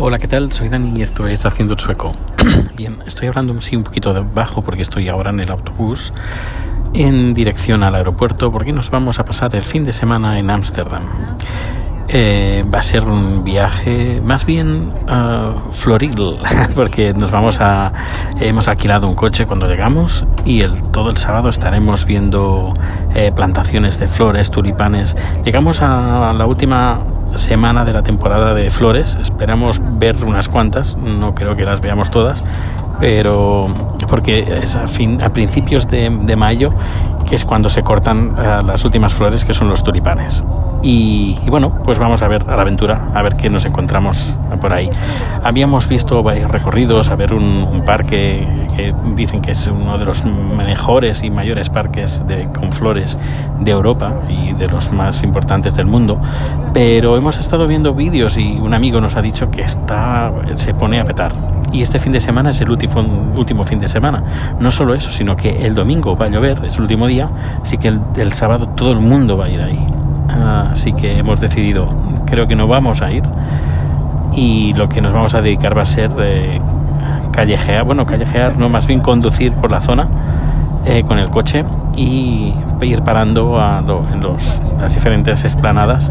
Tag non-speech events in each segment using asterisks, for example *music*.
Hola, ¿qué tal? Soy Dani y esto es Haciendo el Sueco. *clears throat* Bien, estoy hablando sí un poquito de bajo porque estoy ahora en el autobús en dirección al aeropuerto porque nos vamos a pasar el fin de semana en Ámsterdam. Eh, va a ser un viaje más bien uh, floril *laughs* porque nos vamos a hemos alquilado un coche cuando llegamos y el, todo el sábado estaremos viendo eh, plantaciones de flores tulipanes llegamos a la última semana de la temporada de flores. Esperamos ver unas cuantas no creo que las veamos todas pero porque es a, fin, a principios de, de mayo que es cuando se cortan uh, las últimas flores que son los tulipanes y, y, bueno, pues vamos a ver a la aventura, a ver qué nos encontramos por ahí. Habíamos visto varios recorridos, a ver un, un parque que dicen que es uno de los mejores y mayores parques de, con flores de Europa y de los más importantes del mundo, pero hemos estado viendo vídeos y un amigo nos ha dicho que está, se pone a petar. Y este fin de semana es el último, último fin de semana. No solo eso, sino que el domingo va a llover, es el último día, así que el, sábado todo el mundo va a ir ahí. Así que hemos decidido, creo que no vamos a ir y lo que nos vamos a dedicar va a ser eh, callejear, bueno, callejear, no, más bien conducir por la zona eh, con el coche y ir parando en las diferentes esplanadas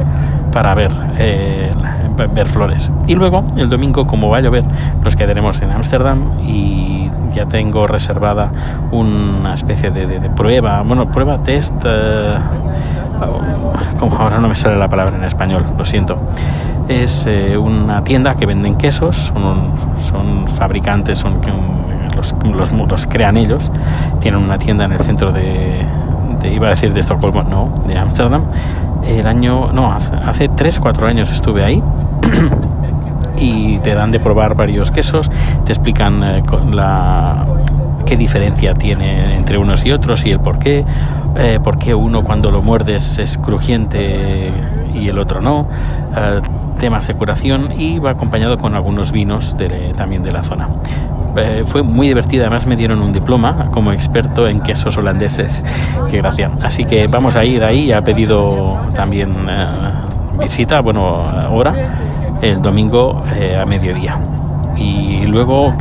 para ver, eh, ver flores. Y luego, el domingo, como va a llover, nos quedaremos en Ámsterdam y ya tengo reservada una especie de, prueba, bueno, prueba test. Eh, como ahora no me sale la palabra en español, lo siento. Es eh, una tienda que venden quesos, son, fabricantes, son los, los, los, crean ellos. Tienen una tienda en el centro de, de iba a decir de Estocolmo, no, de Ámsterdam. El año, no, hace, hace 3 4 años estuve ahí. *clears throat* y te dan de probar varios quesos, te explican eh, la, qué diferencia tiene entre unos y otros y el por qué, eh, por qué uno cuando lo muerdes es crujiente y el otro no, eh, temas de curación y va acompañado con algunos vinos de, también de la zona. Eh, fue muy divertida, además me dieron un diploma como experto en quesos holandeses, qué gracia. Así que vamos a ir ahí, ha pedido también eh, visita, bueno, hora, el domingo eh, a mediodía. Y luego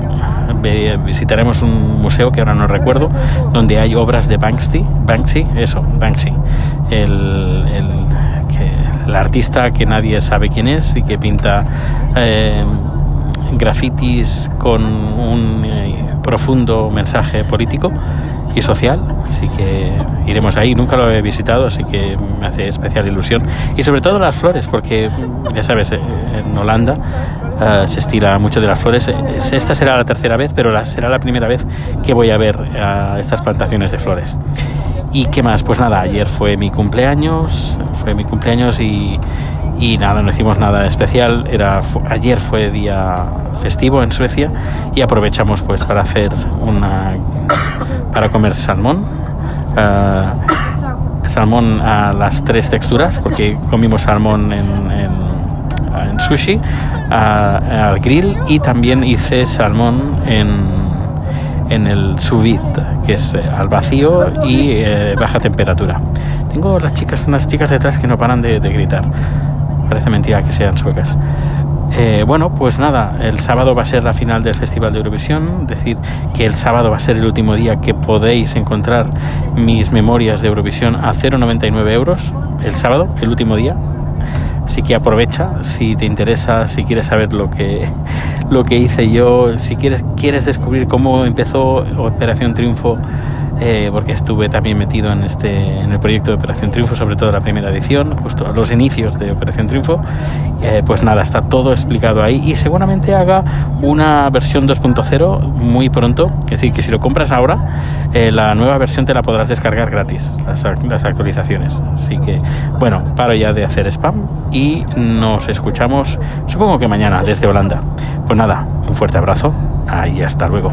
visitaremos un museo que ahora no recuerdo, donde hay obras de Banksy, Banksy, eso, Banksy, el, el, el artista que nadie sabe quién es y que pinta eh, grafitis con un eh, profundo mensaje político y social, así que iremos ahí, nunca lo he visitado, así que me hace especial ilusión. Y sobre todo las flores, porque ya sabes, en Holanda uh, se estila mucho de las flores. Esta será la tercera vez, pero la, será la primera vez que voy a ver uh, estas plantaciones de flores. ¿Y qué más? Pues nada, ayer fue mi cumpleaños, fue mi cumpleaños y, y nada, no hicimos nada especial. Era, ayer fue día festivo en Suecia y aprovechamos pues para hacer una para comer salmón. Uh, salmón a las tres texturas, porque comimos salmón en, en, en sushi, uh, al grill y también hice salmón en, en el sous vide, que es eh, al vacío y eh, baja temperatura. Tengo las chicas, unas chicas detrás que no paran de, de gritar. Parece mentira que sean suecas. Eh, bueno, pues nada, el sábado va a ser la final del Festival de Eurovisión, decir que el sábado va a ser el último día que podéis encontrar mis memorias de Eurovisión a 0,99 euros, el sábado, el último día. Así que aprovecha, si te interesa, si quieres saber lo que, lo que hice yo, si quieres, quieres descubrir cómo empezó Operación Triunfo, eh, porque estuve también metido en, este, en el proyecto de Operación Triunfo, sobre todo la primera edición, justo a los inicios de Operación Triunfo. Eh, pues nada, está todo explicado ahí y seguramente haga una versión 2.0 muy pronto. Es decir, que si lo compras ahora, eh, la nueva versión te la podrás descargar gratis, las, las actualizaciones. Así que, bueno, paro ya de hacer spam y nos escuchamos, supongo que mañana, desde Holanda. Pues nada, un fuerte abrazo y hasta luego.